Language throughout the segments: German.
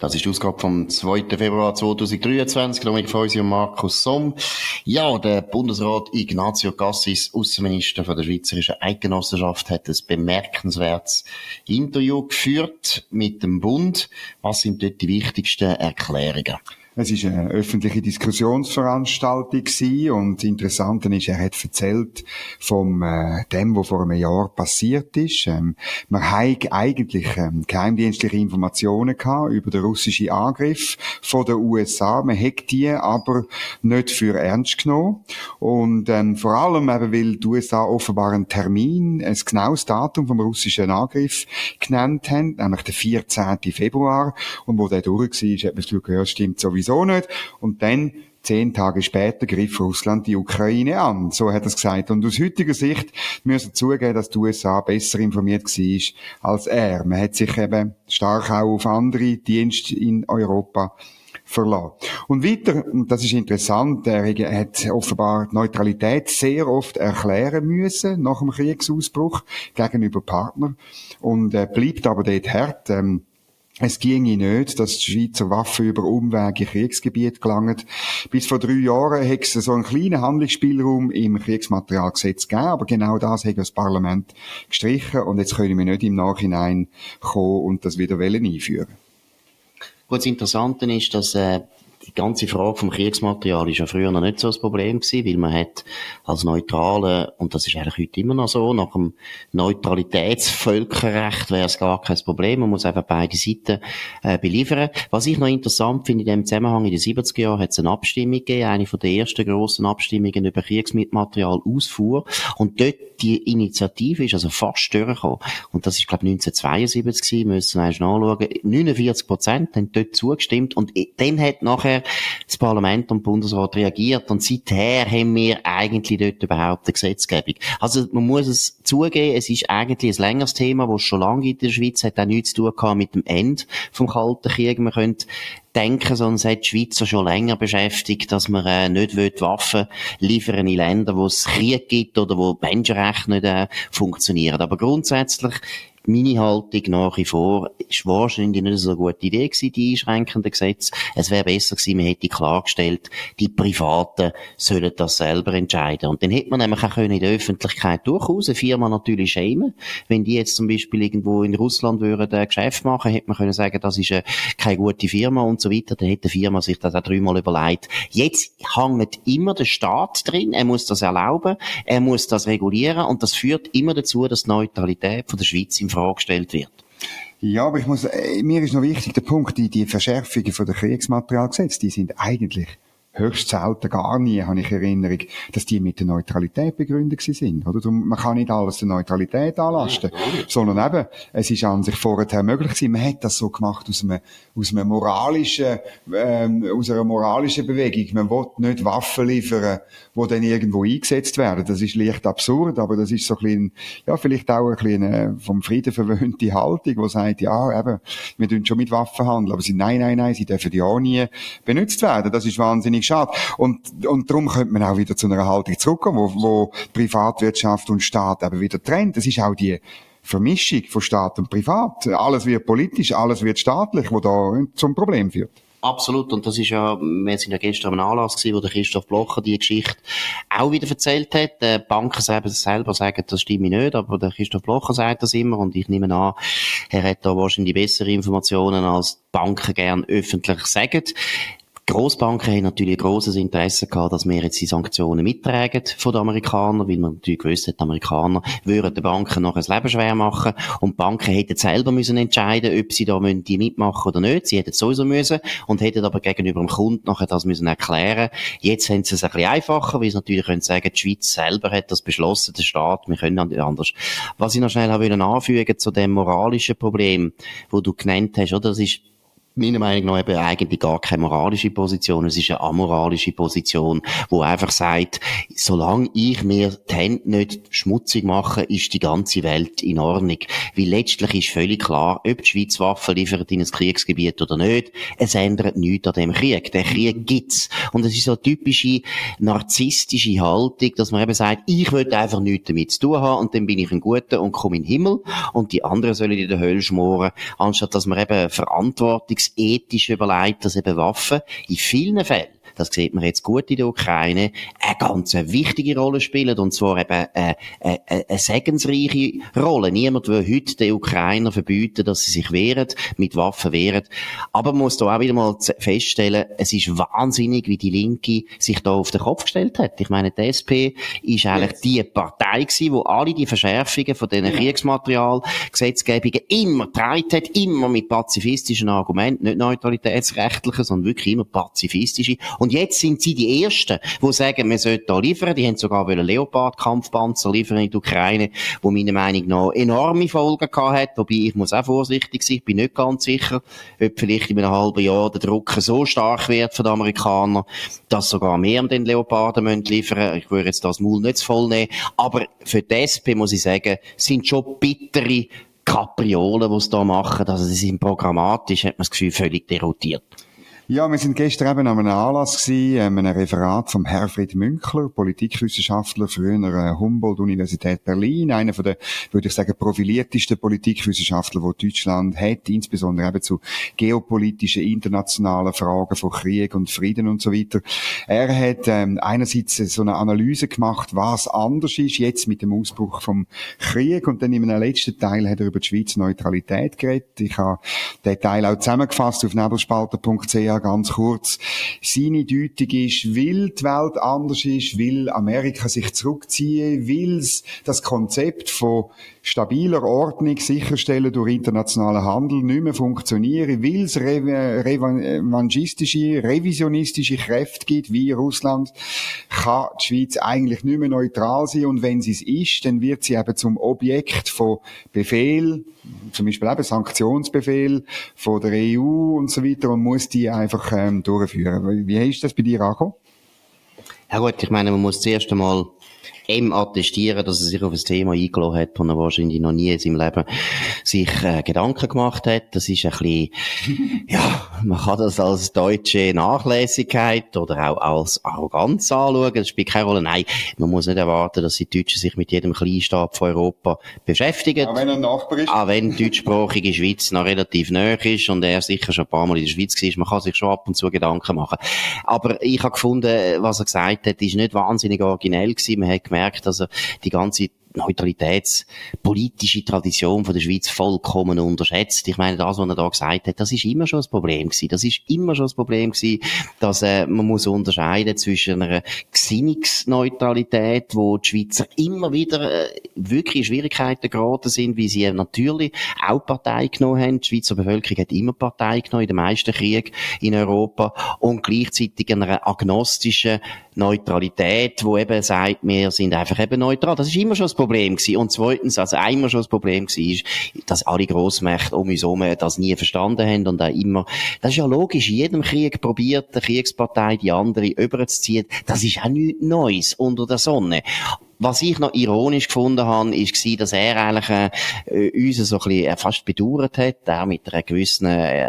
Das ist die Ausgabe vom 2. Februar 2023, mit von und Markus Somm. Ja, der Bundesrat Ignazio Cassis, Außenminister von der Schweizerischen Eidgenossenschaft, hat ein bemerkenswertes Interview geführt mit dem Bund. Was sind dort die wichtigsten Erklärungen? Es ist eine öffentliche Diskussionsveranstaltung gewesen und das Interessante ist, er hat erzählt von äh, dem, was vor einem Jahr passiert ist. Ähm, man hat eigentlich ähm, geheimdienstliche Informationen gehabt über den russischen Angriff von den USA. Man hat die aber nicht für ernst genommen und ähm, vor allem eben, weil die USA offenbar einen Termin, ein genaues Datum vom russischen Angriff genannt haben, nämlich den 14. Februar und wo der durch war, hat man das gehört, stimmt sowieso sowieso nicht. Und dann Zehn Tage später griff Russland die Ukraine an. So hat er es gesagt. Und aus heutiger Sicht müssen wir zugeben, dass die USA besser informiert war als er. Man hat sich eben stark auch auf andere Dienste in Europa verlassen. Und weiter, und das ist interessant, er hat offenbar Neutralität sehr oft erklären müssen nach dem Kriegsausbruch gegenüber Partnern und äh, bleibt aber dort hart. Ähm, es ginge nicht, dass die Schweizer Waffen über Umwege in Kriegsgebiet gelangen. Bis vor drei Jahren hätte es so einen kleinen Handlungsspielraum im Kriegsmaterialgesetz gegeben, aber genau das hat das Parlament gestrichen und jetzt können wir nicht im Nachhinein kommen und das wieder einführen. Gut, das Interessante ist, dass äh, die ganze Frage vom Kriegsmaterial ist ja früher noch nicht so ein Problem gewesen, weil man hat als Neutrale, und das ist eigentlich heute immer noch so, nach dem Neutralitätsvölkerrecht wäre es gar kein Problem. Man muss einfach beide Seiten äh, beliefern. Was ich noch interessant finde, in dem Zusammenhang, in den 70er Jahren hat es eine Abstimmung gegeben, eine von den ersten grossen Abstimmungen über Kriegsmaterial Ausfuhr. Und dort die Initiative ist also fast durchgekommen. Und das ist, glaube ich, 1972 gewesen, müssen wir nachschauen. 49 Prozent haben dort zugestimmt und dann hat nachher das Parlament und Bundesrat reagiert und seither haben wir eigentlich dort überhaupt eine Gesetzgebung. Also man muss es zugeben, es ist eigentlich ein längeres Thema, das schon lange in der Schweiz, hat auch nichts zu tun mit dem Ende vom Kalten Krieg. Man könnte denken, es hat die Schweizer schon länger beschäftigt, dass man äh, nicht Waffen liefern in Länder, wo es Krieg gibt oder wo Menschenrechte nicht äh, funktionieren. Aber grundsätzlich meine Haltung nach wie vor ist wahrscheinlich nicht so eine gute Idee gewesen, die einschränkenden Gesetze. Es wäre besser gewesen, man hätte klargestellt, die Privaten sollen das selber entscheiden. Und dann hätte man nämlich auch in der Öffentlichkeit durchaus eine Firma natürlich schämen. Wenn die jetzt zum Beispiel irgendwo in Russland würden ein Geschäft machen, hätte man können sagen, das ist eine, keine gute Firma und so weiter. Dann hätte die Firma sich das auch dreimal überlegt. Jetzt hängt immer der Staat drin. Er muss das erlauben. Er muss das regulieren. Und das führt immer dazu, dass die Neutralität von der Schweiz im Frage gestellt wird. Ja, aber ich muss, äh, mir ist noch wichtig der Punkt, die, die Verschärfungen von der Kriegsmaterialgesetz, die sind eigentlich höchst selten, gar nie, habe ich Erinnerung, dass die mit der Neutralität begründet sind. Oder? Darum, man kann nicht alles der Neutralität anlasten, sondern eben, es ist an sich vorher möglich gewesen. Man hat das so gemacht aus einem, aus einem moralischen, ähm, aus einer moralischen Bewegung. Man will nicht Waffen liefern, die dann irgendwo eingesetzt werden. Das ist leicht absurd, aber das ist so ein bisschen, ja, vielleicht auch ein bisschen vom Frieden verwöhnte Haltung, die sagt, ja, eben, wir tun schon mit Waffen handeln, aber sie, nein, nein, nein, sie dürfen ja auch nie benutzt werden. Das ist wahnsinnig schade. Und, und darum könnte man auch wieder zu einer Haltung zurückkommen, wo, wo Privatwirtschaft und Staat eben wieder trennt. Das ist auch die Vermischung von Staat und Privat. Alles wird politisch, alles wird staatlich, wo da zum Problem führt. Absolut. Und das ist ja, wir sind ja gestern am Anlass gewesen, wo der Christoph Blocher die Geschichte auch wieder erzählt hat. Die Banken selber, selber sagen, das stimme nicht, aber der Christoph Blocher sagt das immer und ich nehme an, er hat da wahrscheinlich bessere Informationen als Banken gern öffentlich sagen. Grossbanken haben natürlich ein grosses Interesse gehabt, dass wir jetzt die Sanktionen mittragen von den Amerikanern, weil man natürlich gewusst hat, die Amerikaner würden den Banken noch ein Leben schwer machen und die Banken hätten selber müssen entscheiden, ob sie da die mitmachen oder nicht. Sie hätten sowieso müssen und hätten aber gegenüber dem Kunden nachher das müssen erklären. Jetzt haben sie es ein bisschen einfacher, weil sie natürlich können sagen, die Schweiz selber hat das beschlossen, der Staat, wir können nicht anders. Was ich noch schnell anfügen zu dem moralischen Problem, wo du genannt hast, oder? Das ist meiner Meinung nach eben eigentlich gar keine moralische Position. Es ist eine amoralische Position, wo einfach sagt, solange ich mir die Hände nicht schmutzig mache, ist die ganze Welt in Ordnung. Weil letztlich ist völlig klar, ob die Schweiz Waffen liefert in ein Kriegsgebiet oder nicht, es ändert nichts an dem Krieg. Der Krieg gibt's. Und es ist so eine typische narzisstische Haltung, dass man eben sagt, ich will einfach nichts damit zu tun haben und dann bin ich ein Guter und komme in den Himmel und die anderen sollen in der Hölle schmoren, anstatt dass man eben verantwortungsethisch überlegt, dass eben Waffen in vielen Fällen das sieht man jetzt gut in der Ukraine, eine ganz wichtige Rolle spielen, und zwar eben eine, eine, eine segensreiche Rolle. Niemand will heute den Ukrainer verbieten, dass sie sich wehren, mit Waffen wehren. Aber man muss da auch wieder mal feststellen, es ist wahnsinnig, wie die Linke sich da auf den Kopf gestellt hat. Ich meine, die SP ist eigentlich die Partei gewesen, wo alle die Verschärfungen von diesen Kriegsmaterialgesetzgebungen immer getragen hat, immer mit pazifistischen Argumenten, nicht neutralitätsrechtlichen, sondern wirklich immer pazifistische. Und jetzt sind sie die Ersten, die sagen, wir sollten da liefern. Die haben sogar Leopard-Kampfpanzer liefern in die Ukraine, wo meiner Meinung nach enorme Folgen gehabt hat. Wobei, ich muss auch vorsichtig sein. Ich bin nicht ganz sicher, ob vielleicht in einem halben Jahr der Druck so stark wird von den Amerikanern, dass sogar mehr den Leoparden müssen liefern Ich würde jetzt das Maul nicht voll nehmen. Aber für die SP, muss ich sagen, sind schon bittere Kapriolen, die sie da machen. Also, sie sind programmatisch, hat man das Gefühl, völlig derotiert. Ja, wir sind gestern eben an einem Anlass gewesen, einem Referat vom Herfried Münkler, Politikwissenschaftler, früher äh, Humboldt-Universität Berlin, einer von der, würde ich sagen, profiliertesten Politikwissenschaftler, die Deutschland hat, insbesondere eben zu geopolitischen, internationalen Fragen von Krieg und Frieden und so weiter. Er hat ähm, einerseits so eine Analyse gemacht, was anders ist jetzt mit dem Ausbruch vom Krieg und dann in einem letzten Teil hat er über die Schweizer Neutralität geredet. Ich habe den Teil auch zusammengefasst auf nebelspalter.ch ganz kurz. Seine Deutung ist, weil die Welt anders ist, will Amerika sich zurückziehen, will das Konzept von stabiler Ordnung sicherstellen durch internationalen Handel nicht mehr funktionieren, weil es revanchistische, revisionistische Kräfte gibt, wie Russland, kann die Schweiz eigentlich nicht mehr neutral sein und wenn sie es ist, dann wird sie eben zum Objekt von Befehl, zum Beispiel eben Sanktionsbefehl von der EU und so weiter und muss die einfach ähm, durchführen. Wie ist das bei dir angekommen? Ja gut, ich meine, man muss zuerst einmal ihm attestieren, dass er sich auf ein Thema eingeladen hat, und er wahrscheinlich noch nie in seinem Leben sich äh, Gedanken gemacht hat. Das ist ein bisschen, ja, man kann das als deutsche Nachlässigkeit oder auch als Arroganz anschauen. Das spielt keine Rolle. Nein, man muss nicht erwarten, dass die Deutschen sich mit jedem Kleinstaat von Europa beschäftigen. Auch wenn er Nachbar ist. Auch wenn die deutschsprachige Schweiz noch relativ nahe ist und er sicher schon ein paar Mal in der Schweiz war. Man kann sich schon ab und zu Gedanken machen. Aber ich habe gefunden, was er gesagt hat, ist nicht wahnsinnig originell gewesen. Man hat gemerkt, dass er die ganze neutralitätspolitische Tradition von der Schweiz vollkommen unterschätzt. Ich meine, das, was er da gesagt hat, das ist immer schon das Problem gewesen. Das ist immer schon das Problem gewesen, dass äh, man muss unterscheiden zwischen einer Gesinnungsneutralität, wo die Schweizer immer wieder äh, wirklich Schwierigkeiten geraten sind, wie sie natürlich auch Partei genommen haben. Die Schweizer Bevölkerung hat immer Partei genommen in den meisten Kriegen in Europa und gleichzeitig einer agnostischen Neutralität, wo eben sagt, wir sind einfach eben neutral. Das ist immer schon das Problem gewesen. Und zweitens, also einmal schon das Problem gewesen, ist, dass alle Grossmächte um uns herum das nie verstanden haben und auch immer, das ist ja logisch, in jedem Krieg probiert die Kriegspartei die andere überzuziehen. Das ist auch nichts Neues unter der Sonne. Was ich noch ironisch gefunden habe, ist, dass er eigentlich äh, uns so ein bisschen äh, fast bedauert hat, er mit einer gewissen äh,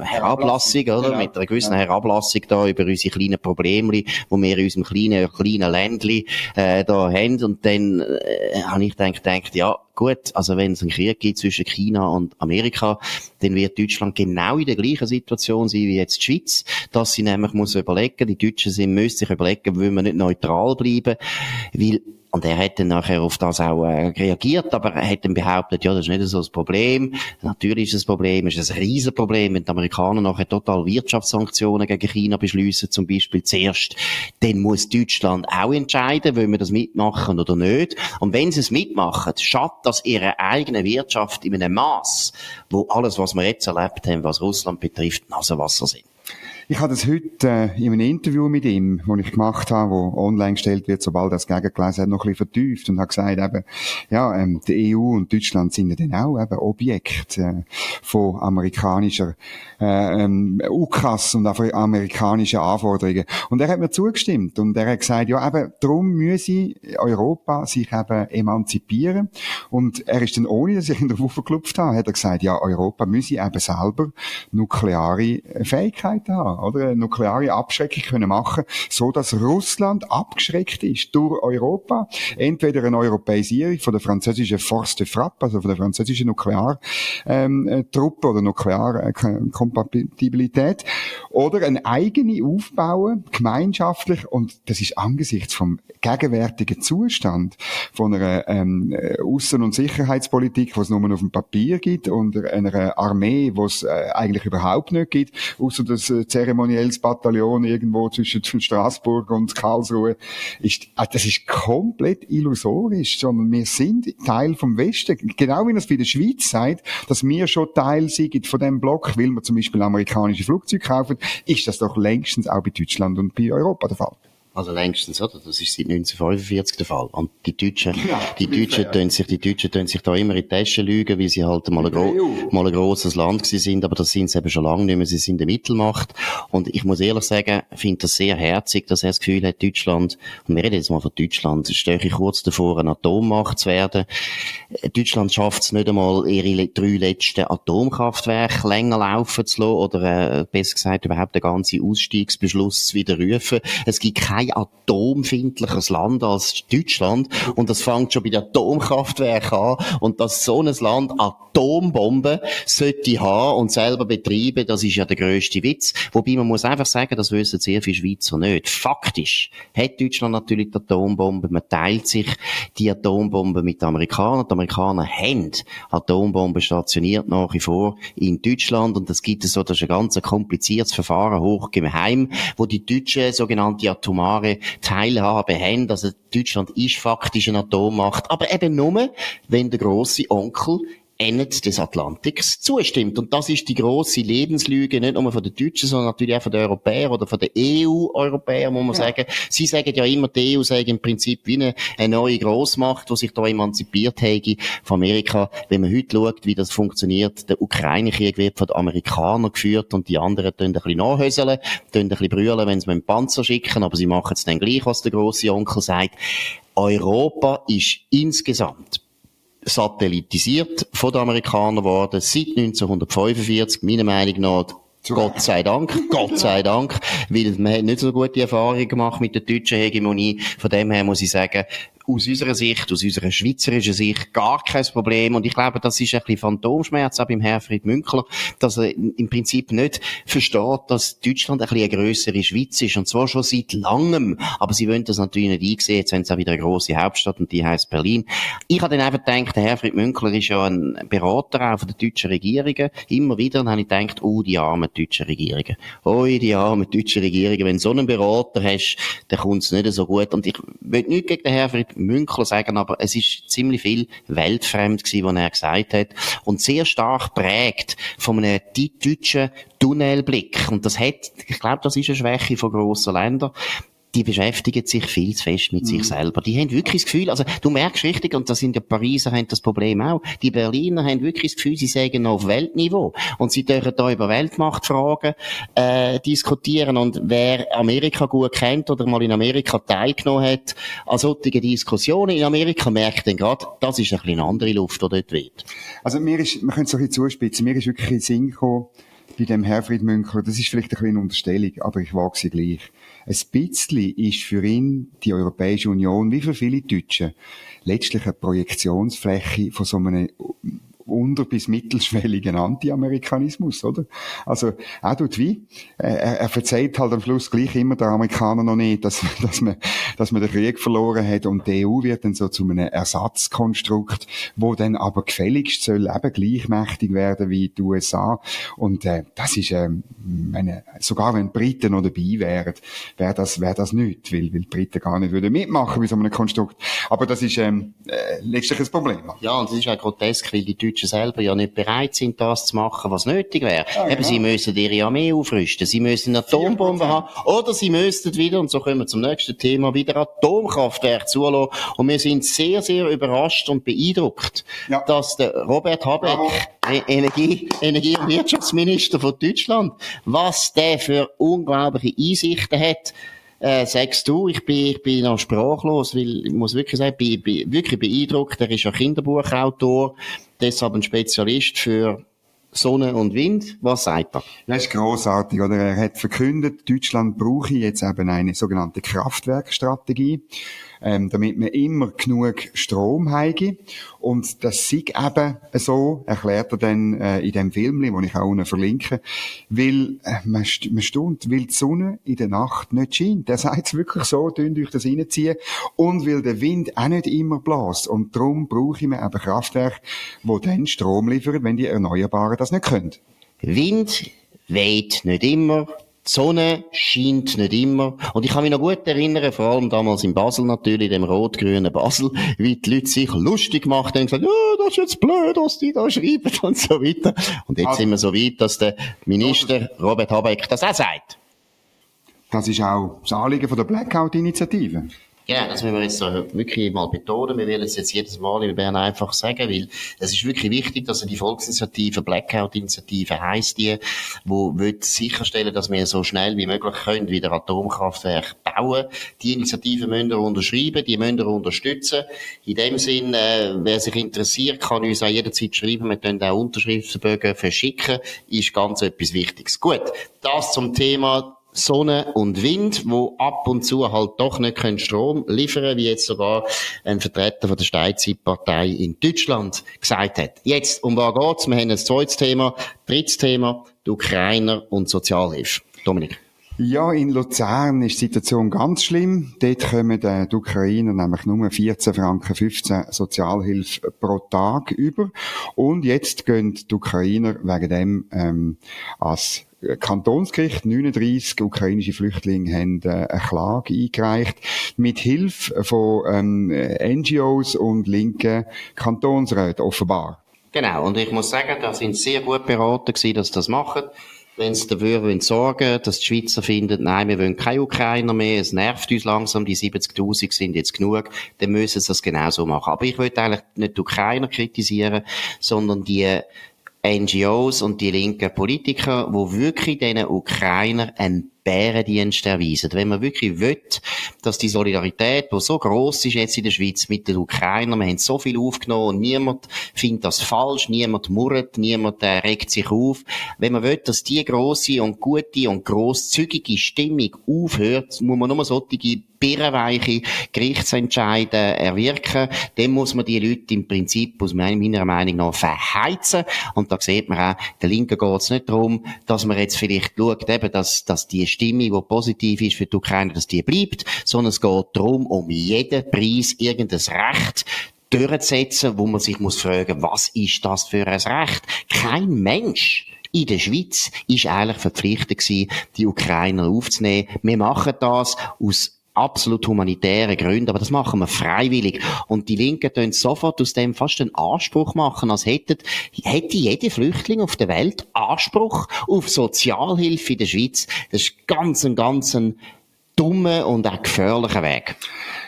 Herablassung, oder? Genau. Mit einer gewissen ja. Herablassung da über unsere kleinen Probleme, die wir in unserem kleinen, kleinen Ländli äh, da haben. Und dann äh, habe ich gedacht, gedacht, ja, gut, also wenn es einen Krieg gibt zwischen China und Amerika, dann wird Deutschland genau in der gleichen Situation sein wie jetzt die Schweiz, dass sie nämlich muss überlegen, die Deutschen sind, müssen sich überlegen, wollen wir nicht neutral bleiben, weil und er hat dann nachher auf das auch äh, reagiert, aber er hat dann behauptet, ja, das ist nicht so das Problem. Natürlich ist es ein Problem, es ist ein Riesenproblem, wenn die Amerikaner nachher total Wirtschaftssanktionen gegen China beschließen, zum Beispiel zuerst, dann muss Deutschland auch entscheiden, wollen wir das mitmachen oder nicht. Und wenn sie es mitmachen, schadet das ihre eigene Wirtschaft in einem Maß, wo alles, was wir jetzt erlebt haben, was Russland betrifft, Nasenwasser sind. Ich habe das heute äh, in einem Interview mit ihm, wo ich gemacht habe, wo online gestellt wird, sobald das gegengelesen hat, noch ein bisschen vertieft und habe gesagt, eben, ja, ähm, die EU und Deutschland sind ja dann auch eben Objekt äh, von amerikanischer äh, ähm, UKAS und amerikanischen Anforderungen. Und er hat mir zugestimmt und er hat gesagt, ja, eben, darum müsse Europa sich eben emanzipieren. Und er ist dann, ohne dass ich ihn darauf geklopft habe, hat er gesagt, ja, Europa müsse eben selber nukleare Fähigkeiten haben, oder? Eine nukleare Abschreckung können machen, so dass Russland abgeschreckt ist durch Europa. Entweder eine Europäisierung von der französischen Force de Frappe, also von der französischen Nukleartruppe ähm, äh, oder Nuklearkompatibilität, oder eine eigene aufbauen, gemeinschaftlich, und das ist angesichts vom gegenwärtigen Zustand von einer ähm, Außen- und Sicherheitspolitik, was es nur auf dem Papier gibt, und einer Armee, was es äh, eigentlich überhaupt nicht gibt, außer das äh, zeremonielles Bataillon irgendwo zwischen Straßburg und Karlsruhe, ist, äh, das ist komplett illusorisch, sondern wir sind Teil vom Westen. Genau wie es bei der Schweiz sagt, dass wir schon Teil sind von dem Block, weil wir zum Beispiel amerikanische Flugzeuge kaufen, ist das doch längstens auch bei Deutschland und bei Europa der Fall. Also längstens, oder? Das ist seit 1945 der Fall. Und die Deutschen, ja, die Deutschen tun sich, die Deutschen tun sich da immer in die Tasche lügen, weil sie halt mal ein, gro mal ein grosses Land gewesen sind, aber das sind sie eben schon lange nicht mehr. Sie sind eine Mittelmacht. Und ich muss ehrlich sagen, finde das sehr herzig, dass er das Gefühl hat, Deutschland, und wir reden jetzt mal von Deutschland, stehe ich kurz davor, eine Atommacht zu werden. Deutschland schafft es nicht einmal, ihre drei letzten Atomkraftwerke länger laufen zu lassen, oder, äh, besser gesagt, überhaupt den ganzen Ausstiegsbeschluss zu widerrufen. Es gibt keine kein atomfindliches Land als Deutschland. Und das fängt schon bei den Atomkraftwerken an. Und dass so ein Land Atombomben sollte haben und selber betreiben, das ist ja der grösste Witz. Wobei man muss einfach sagen, das wissen sehr viele Schweizer nicht. Faktisch hat Deutschland natürlich die Atombomben. Man teilt sich die Atombomben mit den Amerikanern. Die Amerikaner haben Atombomben stationiert nach wie vor in Deutschland. Und das gibt es so, das ist ein ganz kompliziertes Verfahren, hochgeheim, wo die Deutschen sogenannte Atomare atomare Teilhabe haben. Also Deutschland ist faktisch eine Atommacht, aber eben nur, wenn der große Onkel Ende des Atlantiks zustimmt. Und das ist die große Lebenslüge, nicht nur von den Deutschen, sondern natürlich auch von den Europäern oder von den EU-Europäern, muss man ja. sagen. Sie sagen ja immer, die EU sei im Prinzip wie eine, eine neue Großmacht, die sich da emanzipiert hätte von Amerika. Wenn man heute schaut, wie das funktioniert, der Ukraine-Krieg wird von den Amerikanern geführt und die anderen tun ein bisschen nachhöseln, tun ein bisschen brüllen, wenn sie mit dem Panzer schicken, aber sie machen es dann gleich, was der große Onkel sagt. Europa ist insgesamt satellitisiert von den Amerikanern worden, seit 1945, meiner Meinung nach, Gott sei Dank, Gott sei Dank, weil man hat nicht so gute Erfahrungen gemacht mit der deutschen Hegemonie. Von dem her muss ich sagen, aus unserer Sicht, aus unserer schweizerischen Sicht gar kein Problem. Und ich glaube, das ist ein bisschen Phantomschmerz auch beim Herfried Münkler, dass er im Prinzip nicht versteht, dass Deutschland ein bisschen eine grössere Schweiz ist. Und zwar schon seit langem. Aber sie wollen das natürlich nicht einsehen. Jetzt haben sie auch wieder eine grosse Hauptstadt und die heißt Berlin. Ich habe dann einfach gedacht, der Herfried Münkler ist ja ein Berater auch von der deutschen Regierungen. Immer wieder. Und dann habe ich gedacht, oh, die armen deutschen Regierungen. Oh, die armen deutschen Regierungen. Wenn du so einen Berater hast, dann kommt es nicht so gut. Und ich will nicht gegen den Herfried Münkler sagen, aber es ist ziemlich viel weltfremd gewesen, was er gesagt hat. Und sehr stark prägt von einem deutschen Tunnelblick. Und das hat, ich glaube, das ist eine Schwäche von grossen Ländern die beschäftigen sich viel zu fest mit mhm. sich selber. Die haben wirklich das Gefühl, also du merkst richtig, und das sind ja Pariser haben das Problem auch, die Berliner haben wirklich das Gefühl, sie sagen noch auf Weltniveau und sie dürfen da über Weltmachtfragen äh, diskutieren und wer Amerika gut kennt oder mal in Amerika teilgenommen hat an solchen Diskussionen in Amerika, merkt dann gerade, das ist ein bisschen eine andere Luft, die dort weht. Also mir ist, man könnte es ein bisschen zuspitzen, mir ist wirklich in Sinn gekommen, bei dem Herfried Münkler, das ist vielleicht ein bisschen eine Unterstellung, aber ich wage sie gleich. Ein bisschen ist für ihn die Europäische Union, wie für viele Deutsche, letztlich eine Projektionsfläche von so einem unter- bis mittelschwelligen Anti-Amerikanismus, oder? Also, er tut wie, er, er verzeiht halt am Schluss gleich immer der Amerikaner noch nicht, dass, dass man, dass man den Krieg verloren hat und die EU wird dann so zu einem Ersatzkonstrukt, wo dann aber gefälligst soll eben gleichmächtig werden wie die USA. Und, äh, das ist, äh, meine, sogar wenn Briten noch dabei wären, wäre das, wäre das nicht, weil, weil die Briten gar nicht würden mitmachen bei so einem Konstrukt. Aber das ist, ähm, äh, letztlich ein Problem. Ja, und das ist auch grotesk, weil die Deutschen Deutschen selber ja nicht bereit sind, das zu machen, was nötig wäre. Ja, Eben, genau. sie müssen ihre Armee aufrüsten, sie müssen Atombomben haben, oder sie müssten wieder, und so kommen wir zum nächsten Thema, wieder Atomkraftwerke zulassen. Und wir sind sehr, sehr überrascht und beeindruckt, ja. dass der Robert Habeck, e- Energie, Energie- und Wirtschaftsminister von Deutschland, was der für unglaubliche Einsichten hat, äh, sagst du, ich bin, ich bin noch sprachlos, weil ich muss wirklich sagen, ich bin, wirklich beeindruckt. Er ist ja Kinderbuchautor, deshalb ein Spezialist für Sonne und Wind. Was sagt er? Das ist großartig, oder? Er hat verkündet, Deutschland brauche jetzt eben eine sogenannte Kraftwerkstrategie ähm, damit man immer genug Strom habe. Und das sieht eben so, erklärt er dann äh, in dem Film, den ich auch unten verlinke, weil äh, man, st man stund, weil die Sonne in der Nacht nicht scheint. Der sagt es wirklich so, tönt euch das reinziehen. Und weil der Wind auch nicht immer bläst. Und darum brauche ich mir eben Kraftwerke, die dann Strom liefern, wenn die Erneuerbaren das nicht können. Wind weht nicht immer, die Sonne scheint nicht immer. Und ich kann mich noch gut erinnern, vor allem damals in Basel natürlich, dem rot-grünen Basel, wie die Leute sich lustig gemacht haben und gesagt, ja, das ist jetzt blöd, was die da schreiben und so weiter. Und jetzt also, sind wir so weit, dass der Minister Robert Habeck das auch sagt. Das ist auch das Anliegen von der Blackout-Initiative. Ja, das müssen wir jetzt wirklich mal betonen. Wir werden es jetzt jedes Mal in Bern einfach sagen, weil es ist wirklich wichtig, dass die Volksinitiative, Blackout-Initiative heisst die, wird sicherstellen, dass wir so schnell wie möglich können wieder Atomkraftwerke bauen. Die Initiative müssen wir unterschreiben, die müssen wir unterstützen. In dem Sinn, äh, wer sich interessiert, kann uns auch jederzeit schreiben. Wir können auch Unterschriftsbögen verschicken. Ist ganz etwas Wichtiges. Gut, das zum Thema Sonne und Wind, wo ab und zu halt doch nicht können Strom liefern, wie jetzt sogar ein Vertreter von der Steinzeitpartei in Deutschland gesagt hat. Jetzt, um was geht's? Wir haben ein zweites Thema, drittes Thema, die Ukrainer und Sozialhilfe. Dominik. Ja, in Luzern ist die Situation ganz schlimm. Dort kommen die Ukrainer nämlich nur 14 Franken 15 Sozialhilfe pro Tag über. Und jetzt gehen die Ukrainer wegen dem ähm, als Kantonsgericht, 39 ukrainische Flüchtlinge haben äh, eine Klage eingereicht, mit Hilfe von ähm, NGOs und linken Kantonsräten, offenbar. Genau, und ich muss sagen, da sind sehr gut beraten gewesen, dass sie das machen. Wenn sie dafür sorgen dass die Schweizer finden, nein, wir wollen keine Ukrainer mehr, es nervt uns langsam, die 70.000 sind jetzt genug, dann müssen sie das genauso machen. Aber ich will eigentlich nicht die Ukrainer kritisieren, sondern die NGOs und die linken Politiker, wo wirklich diesen Ukrainer einen Bärendienst erweisen. Wenn man wirklich will, dass die Solidarität, die so groß ist jetzt in der Schweiz mit den Ukrainern, wir haben so viel aufgenommen und niemand findet das falsch, niemand murrt, niemand äh, regt sich auf. Wenn man will, dass die große und gute und grosszügige Stimmung aufhört, muss man nur solche birrenweiche Gerichtsentscheide erwirken, dann muss man die Leute im Prinzip aus meiner Meinung nach verheizen. Und da sieht man auch, der Linken geht es nicht darum, dass man jetzt vielleicht schaut, eben, dass, dass die Stimme, die positiv ist für die Ukraine, dass die bleibt, sondern es geht darum, um jeden Preis irgendein Recht durchzusetzen, wo man sich muss fragen, was ist das für ein Recht? Kein Mensch in der Schweiz ist eigentlich verpflichtet gewesen, die Ukrainer aufzunehmen. Wir machen das aus absolut humanitären Gründen, aber das machen wir freiwillig. Und die Linken tun sofort aus dem fast einen Anspruch machen, als hätte, hätte jeder Flüchtling auf der Welt Anspruch auf Sozialhilfe in der Schweiz. Das ist ganz ein, ganz ein dummer und auch gefährlicher Weg.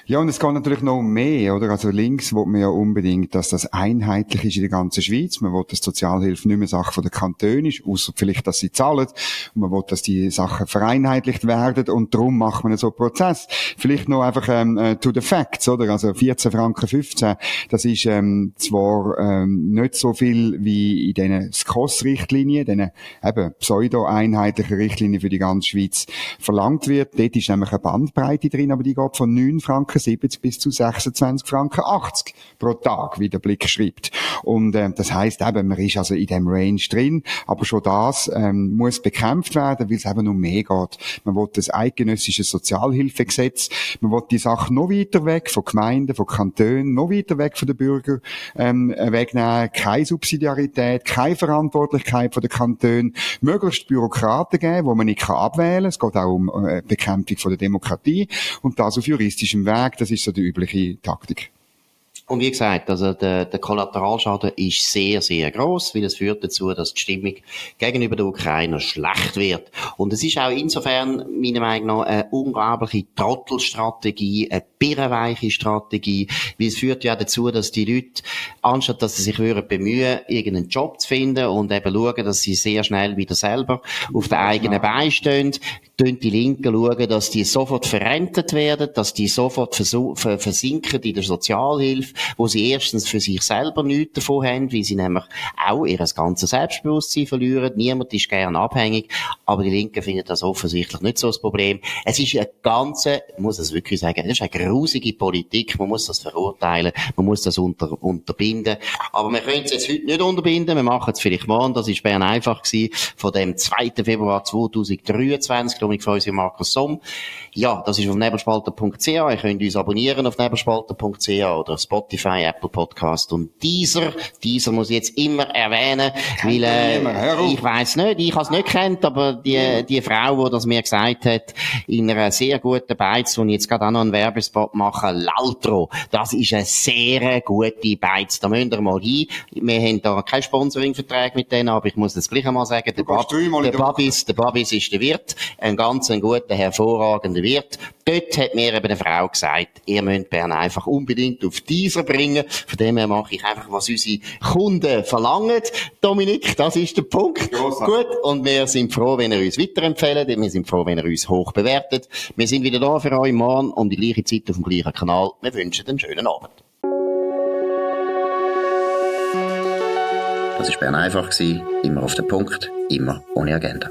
Ja, und es geht natürlich noch mehr, oder? Also links will man ja unbedingt, dass das einheitlich ist in der ganzen Schweiz. Man will, dass Sozialhilfe nicht mehr Sache von der Kantone ist, außer vielleicht, dass sie zahlen. Und man will, dass die Sachen vereinheitlicht werden und darum macht man so einen Prozess. Vielleicht noch einfach ähm, äh, to the facts, oder? Also 14 Franken 15, das ist ähm, zwar ähm, nicht so viel wie in diesen SCOS-Richtlinien, diesen eben pseudo-einheitlichen Richtlinien für die ganze Schweiz verlangt wird. Dort ist nämlich eine Bandbreite drin, aber die geht von 9 Franken Franken 70 bis zu 26 Franken 80 pro Tag, wie der Blick schreibt. Und äh, das heißt eben, man ist also in dem Range drin, aber schon das ähm, muss bekämpft werden, weil es eben um mehr geht. Man will das eidgenössische Sozialhilfegesetz, man will die Sache noch weiter weg von Gemeinden, von Kantonen, noch weiter weg von den Bürgern ähm, wegnehmen, keine Subsidiarität, keine Verantwortlichkeit von den Kantonen, möglichst Bürokraten geben, wo man nicht abwählen kann. Es geht auch um äh, Bekämpfung von der Demokratie und das auf juristischem Weg das ist so die übliche Taktik. Und wie gesagt, also der, der Kollateralschaden ist sehr, sehr groß, weil es führt dazu, dass die Stimmung gegenüber der Ukraine schlecht wird. Und es ist auch insofern, meiner Meinung nach, eine unglaubliche Trottelstrategie, eine birrenweiche Strategie, weil es führt ja dazu, dass die Leute, anstatt dass sie sich würden bemühen, irgendeinen Job zu finden und eben schauen, dass sie sehr schnell wieder selber auf den eigenen Beinen stehen, tun die Linken schauen, dass die sofort verrentet werden, dass die sofort versinken in der Sozialhilfe, wo sie erstens für sich selber nichts davon haben, weil sie nämlich auch ihr ganzes Selbstbewusstsein verlieren. Niemand ist gern abhängig, aber die Linken finden das offensichtlich nicht so das Problem. Es ist eine ganze, ich muss es wirklich sagen, es ist eine grusige Politik, man muss das verurteilen, man muss das unter, unterbinden, aber wir können es jetzt heute nicht unterbinden, wir machen es vielleicht morgen, das ist Bern einfach gewesen, von dem 2. Februar 2023, ich, von unserem Markus Somm. Ja, das ist auf nebelspalter.ch, ihr könnt uns abonnieren auf nebelspalter.ch oder Spotify, Apple Podcast und dieser, dieser muss ich jetzt immer erwähnen, weil äh, ich weiß nicht, ich habe es nicht kennt, aber die, die Frau, die das mir gesagt hat, in einer sehr guten Beiz, ich jetzt gerade auch noch einen Werbespot mache, Laltro, das ist eine sehr gute Beiz. Da müsst ihr mal hin. Wir haben da keinen Sponsoring-Vertrag mit denen, aber ich muss das gleich einmal sagen, der, Bab, der Babis, der Babis ist der Wirt, ein ganz ein guter, hervorragender Wirt. Dort hat mir eben eine Frau gesagt, ihr müsst Bern einfach unbedingt auf dieser bringen. Von dem her mache ich einfach, was unsere Kunden verlangen. Dominik, das ist der Punkt. Grossartig. Gut. Und wir sind froh, wenn ihr uns weiterempfehlt. Wir sind froh, wenn ihr uns hoch bewertet. Wir sind wieder da für euch morgen um die gleiche Zeit auf dem gleichen Kanal. Wir wünschen einen schönen Abend. Das war Bern einfach. Immer auf den Punkt, immer ohne Agenda.